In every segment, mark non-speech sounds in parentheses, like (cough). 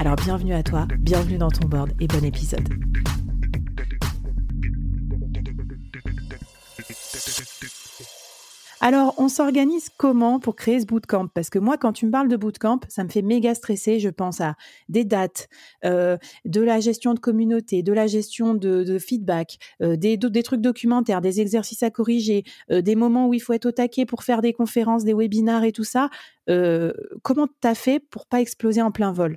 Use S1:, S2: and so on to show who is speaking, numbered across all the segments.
S1: Alors bienvenue à toi, bienvenue dans ton board et bon épisode. Alors, on s'organise comment pour créer ce bootcamp? Parce que moi, quand tu me parles de bootcamp, ça me fait méga stresser. Je pense à des dates, euh, de la gestion de communauté, de la gestion de, feedback, euh, des, trucs documentaires, des exercices à corriger, euh, des moments où il faut être au taquet pour faire des conférences, des webinars et tout ça. comment t'as fait pour pas exploser en plein vol?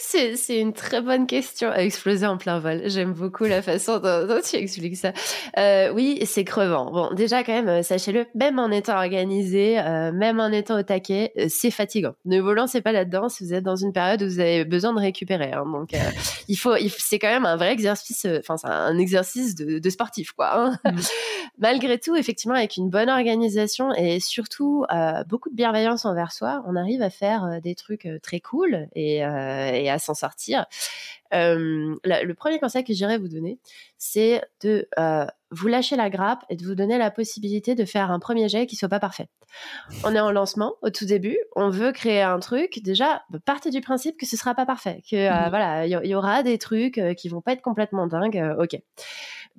S2: c'est une très bonne question à exploser en plein vol. J'aime beaucoup la façon dont, tu expliques ça. Euh, oui, c'est crevant. Bon, déjà quand même, euh, sachez-le, même en étant organisé, euh, même en étant au taquet, c'est fatigant. Ne vous lancez pas là-dedans si vous êtes dans une période où vous avez besoin de récupérer. Hein. Donc, il faut, c'est quand même un vrai exercice, enfin, c'est un exercice de, sportif, quoi. Hein. Mmh. (laughs) Malgré tout, effectivement, avec une bonne organisation et surtout beaucoup de bienveillance envers soi, on arrive à faire des trucs très cool et, et à s'en sortir. le premier conseil que j'irais vous donner, c'est de vous lâcher la grappe et de vous donner la possibilité de faire un premier jet qui soit pas parfait. On est en lancement au tout début, on veut créer un truc. Déjà, partez du principe que ce sera pas parfait, que mmh voilà, il y, aura des trucs qui vont pas être complètement dingues. ok.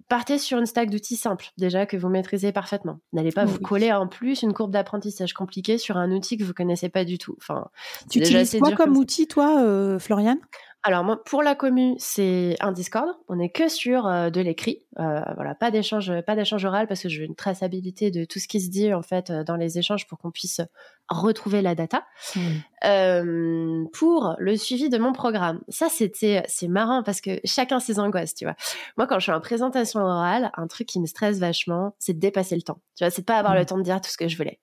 S2: Partez sur une stack d'outils simple, déjà que vous maîtrisez parfaitement. N'allez pas vous coller en plus une courbe d'apprentissage compliquée sur un outil que vous connaissez pas du tout. Enfin,
S1: tu utilises quoi comme, outil, toi, euh, Floriane?
S2: Alors moi, pour la commu, c'est un Discord. On n'est que sur euh, de l'écrit. Euh, voilà, pas d'échange, pas d'échange oral parce que je veux une traçabilité de tout ce qui se dit en fait euh, dans les échanges pour qu'on puisse retrouver la data. Mmh. pour le suivi de mon programme, ça c'était c'est marrant parce que chacun ses angoisses, tu vois. Moi, quand je suis en présentation orale, un truc qui me stresse vachement, c'est de dépasser le temps. Tu vois, c'est de pas avoir le mmh. temps de dire tout ce que je voulais.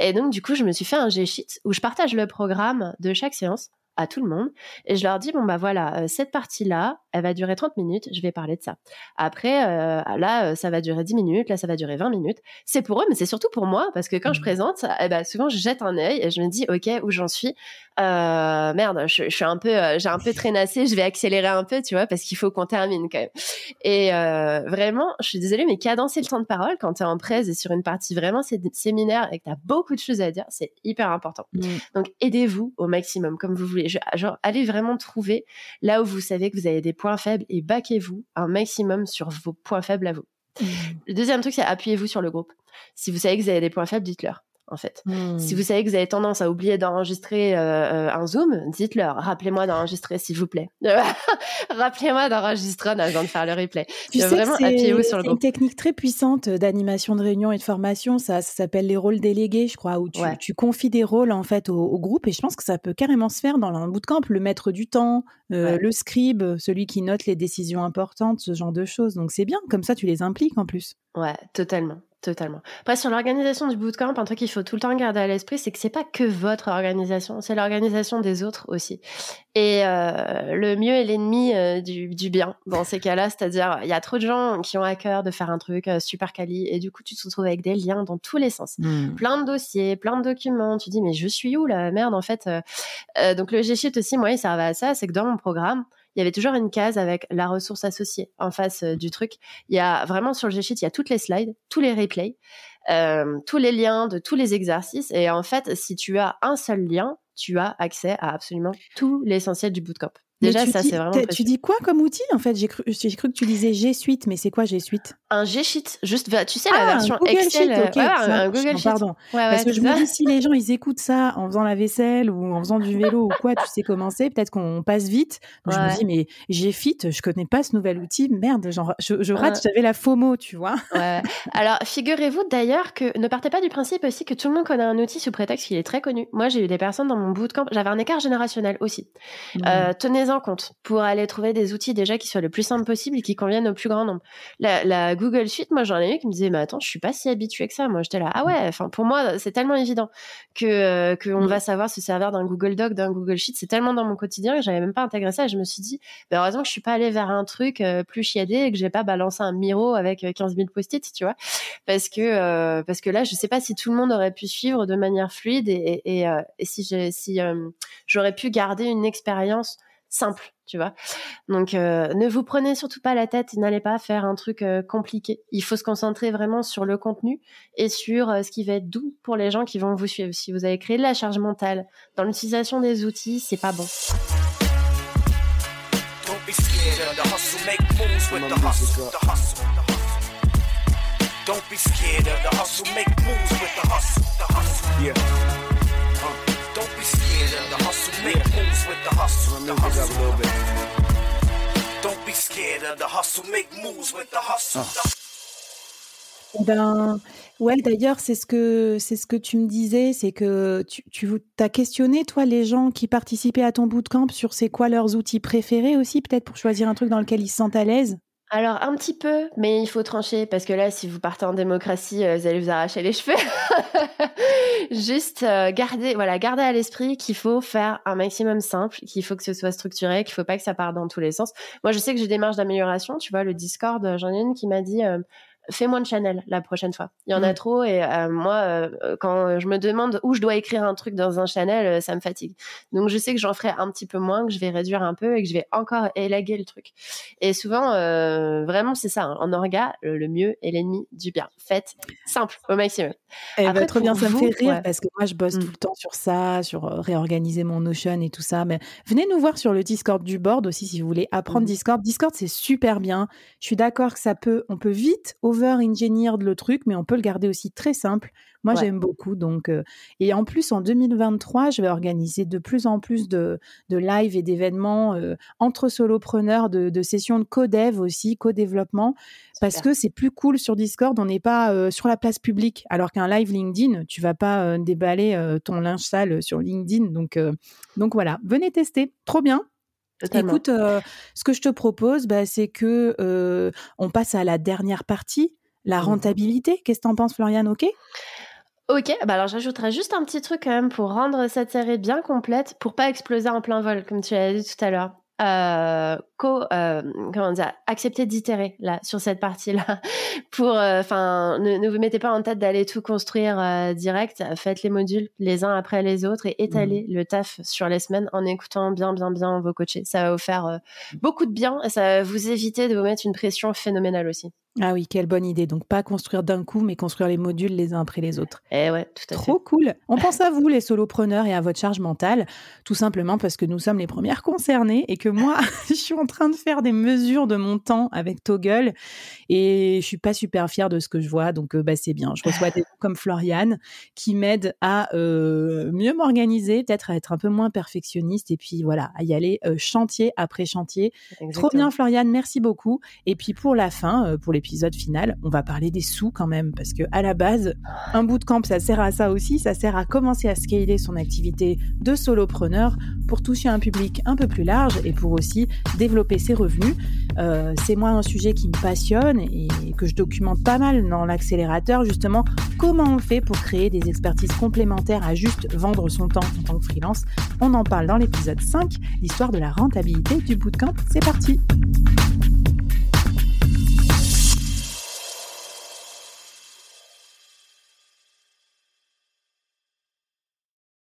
S2: Et donc du coup, je me suis fait un G-sheet où je partage le programme de chaque séance à tout le monde. Et je leur dis bon bah voilà euh, cette partie là elle va durer 30 minutes je vais parler de ça. Après euh, là euh, ça va durer 10 minutes là ça va durer 20 minutes. C'est pour eux mais c'est surtout pour moi parce que quand je mmh. présente eh ben, souvent je jette un œil et je me dis ok où j'en suis? Merde je, suis un peu j'ai un peu traînassé je vais accélérer un peu tu vois parce qu'il faut qu'on termine quand même. Et vraiment je suis désolée mais cadencer le temps de parole quand tu es en presse et sur une partie vraiment séminaire et que tu as beaucoup de choses à dire c'est hyper important. Mmh. donc aidez-vous au maximum comme vous voulez. Genre, allez vraiment trouver là où vous savez que vous avez des points faibles et baquez-vous un maximum sur vos points faibles à vous. Mmh. Le deuxième truc, c'est appuyez-vous sur le groupe. Si vous savez que vous avez des points faibles, dites-leur en fait. Si hmm. vous savez que vous avez tendance à oublier d'enregistrer euh, euh, un Zoom, dites-leur, rappelez-moi d'enregistrer, s'il vous plaît. (laughs) rappelez-moi d'enregistrer, on a besoin de faire le replay.
S1: Tu sais vraiment appuyez-vous sur le C'est une technique très puissante d'animation de réunion et de formation, ça, s'appelle les rôles délégués, je crois, où tu, confies des rôles en fait au, groupe et je pense que ça peut carrément se faire dans un bootcamp, le maître du temps, euh, le scribe, celui qui note les décisions importantes, ce genre de choses. Donc c'est bien, comme ça tu les impliques en plus.
S2: Ouais, totalement. Totalement. Après, sur l'organisation du bootcamp, un truc qu'il faut tout le temps garder à l'esprit, c'est que c'est pas que votre organisation, c'est l'organisation des autres aussi. Et euh, le mieux est l'ennemi euh, du, bien dans ces cas-là, c'est-à-dire il y a trop de gens qui ont à cœur de faire un truc euh, super quali et du coup tu te retrouves avec des liens dans tous les sens, mmh. plein de dossiers, plein de documents. Tu dis mais je suis où la merde en fait. donc le G-Sheet aussi, moi, il servait à ça, c'est que dans mon programme, il y avait toujours une case avec la ressource associée en face euh, du truc. Il y a vraiment sur le G-Sheet, il y a toutes les slides, tous les replays, euh, tous les liens de tous les exercices. Et en fait, si tu as un seul lien, tu as accès à absolument tout l'essentiel du bootcamp. Déjà, ça, c'est vraiment.
S1: Tu dis quoi comme outil En fait, j'ai cru, cru que tu disais G Suite, mais c'est quoi G Suite?
S2: Un G Sheet, juste, tu sais, la ah, version Excel.
S1: Sheet, un, Google Sheet. Pardon. Parce que je me dis, si les gens, ils écoutent ça en faisant la vaisselle ou en faisant du vélo ou quoi, tu sais comment c'est, peut-être qu'on passe vite. Donc, je me dis, mais G Fit, je connais pas ce nouvel outil. Merde, genre, je, je rate, j'avais la FOMO, tu vois.
S2: Alors, figurez-vous d'ailleurs que ne partez pas du principe aussi que tout le monde connaît un outil sous prétexte qu'il est très connu. Moi, j'ai eu des personnes dans mon bootcamp, j'avais un écart générationnel aussi. Mmh. Euh, tenez-en compte pour aller trouver des outils déjà qui soient le plus simples possible et qui conviennent au plus grand nombre. La, Google Suite, moi j'en ai eu qui me disaient mais attends, je suis pas si habituée que ça. Moi j'étais là ah ouais, enfin pour moi c'est tellement évident que euh, qu'on va savoir se servir d'un Google Doc, d'un Google Sheet, c'est tellement dans mon quotidien que j'avais même pas intégré ça. Et je me suis dit bah, heureusement que je suis pas allée vers un truc euh, plus chiadé et que j'ai pas balancé un Miro avec 15 euh, 000 post-it, tu vois, parce que parce que là je sais pas si tout le monde aurait pu suivre de manière fluide et, et, et si j'ai si j'aurais pu garder une expérience simple, tu vois. Donc, euh, ne vous prenez surtout pas la tête et n'allez pas faire un truc euh, compliqué. Il faut se concentrer vraiment sur le contenu et sur euh, ce qui va être doux pour les gens qui vont vous suivre. Si vous avez créé de la charge mentale dans l'utilisation des outils, c'est pas bon.
S1: Ben, ouais, d'ailleurs, c'est ce que c'est ce que tu me disais, c'est que tu, tu as questionné toi les gens qui participaient à ton bootcamp sur c'est quoi leurs outils préférés aussi, peut-être pour choisir un truc dans lequel ils se sentent à l'aise?
S2: Alors un petit peu, mais il faut trancher parce que là, si vous partez en démocratie, euh, vous allez vous arracher les (laughs) cheveux. Juste euh, garder, voilà, garder à l'esprit qu'il faut faire un maximum simple, qu'il faut que ce soit structuré, qu'il faut pas que ça parte dans tous les sens. Moi, je sais que j'ai des marges d'amélioration. Tu vois, le Discord, j'en ai une qui m'a dit fais moins de channel la prochaine fois. Il y en a mm. trop et euh, moi, euh, quand je me demande où je dois écrire un truc dans un channel, euh, ça me fatigue. Donc je sais que j'en ferai un petit peu moins, que je vais réduire un peu et que je vais encore élaguer le truc. Et souvent, vraiment, c'est ça. Hein. en orga, le mieux est l'ennemi du bien. Faites simple au maximum.
S1: Eh ben, trop bien, ça me fait rire parce que moi, je bosse tout mm. le temps sur ça, sur réorganiser mon Notion et tout ça. Mais venez nous voir sur le Discord du board aussi si vous voulez apprendre mm. Discord. Discord, c'est super bien. Je suis d'accord que ça peut, on peut vite over-engineer le truc, mais on peut le garder aussi très simple. Moi, j'aime beaucoup. Donc, euh, et en plus, en 2023, je vais organiser de plus en plus de, de live et d'événements euh, entre solopreneurs, de, de sessions de co-dev aussi, co-développement, parce que c'est plus cool sur Discord. On n'est pas euh, sur la place publique, alors qu'un live LinkedIn, tu vas pas déballer ton linge sale sur LinkedIn. Donc, donc voilà, venez tester. Trop bien. Écoute, ce que je te propose, bah, c'est que on passe à la dernière partie, la mmh rentabilité. Qu'est-ce que t'en penses, Floriane? Ok?
S2: Ok, bah alors j'ajouterais juste un petit truc quand même pour rendre cette série bien complète, pour pas exploser en plein vol, comme tu l'as dit tout à l'heure. Euh, co, euh, comment dire, accepter d'itérer là sur cette partie-là. (laughs) Pour, euh, enfin, ne, vous mettez pas en tête d'aller tout construire euh, direct. Faites les modules les uns après les autres et étalez mmh. le taf sur les semaines en écoutant bien, bien, bien vos coachés. Ça va vous faire beaucoup de bien et ça va vous éviter de vous mettre une pression phénoménale aussi.
S1: Ah oui, quelle bonne idée. Donc pas construire d'un coup, mais construire les modules les uns après les autres.
S2: Eh ouais, tout à
S1: fait. Trop cool. On pense à (laughs) vous, les solopreneurs, et à votre charge mentale, tout simplement parce que nous sommes les premières concernées et que moi, (laughs) je suis en train de faire des mesures de mon temps avec Toggle et je suis pas super fière de ce que je vois. Donc euh, bah, c'est bien. Je reçois des gens comme Floriane qui m'aident à euh, mieux m'organiser, peut-être à être un peu moins perfectionniste et puis voilà, à y aller euh, chantier après chantier. Trop bien, Floriane. Merci beaucoup. Et puis pour la fin, pour les épisode final, on va parler des sous quand même, parce que à la base, un bootcamp, ça sert à ça aussi, ça sert à commencer à scaler son activité de solopreneur pour toucher un public un peu plus large et pour aussi ses revenus. Euh, c'est moi un sujet qui me passionne et que je documente pas mal dans l'accélérateur, justement, comment on fait pour créer des expertises complémentaires à juste vendre son temps en tant que freelance. On en parle dans l'épisode 5, l'histoire de la rentabilité du bootcamp. C'est parti!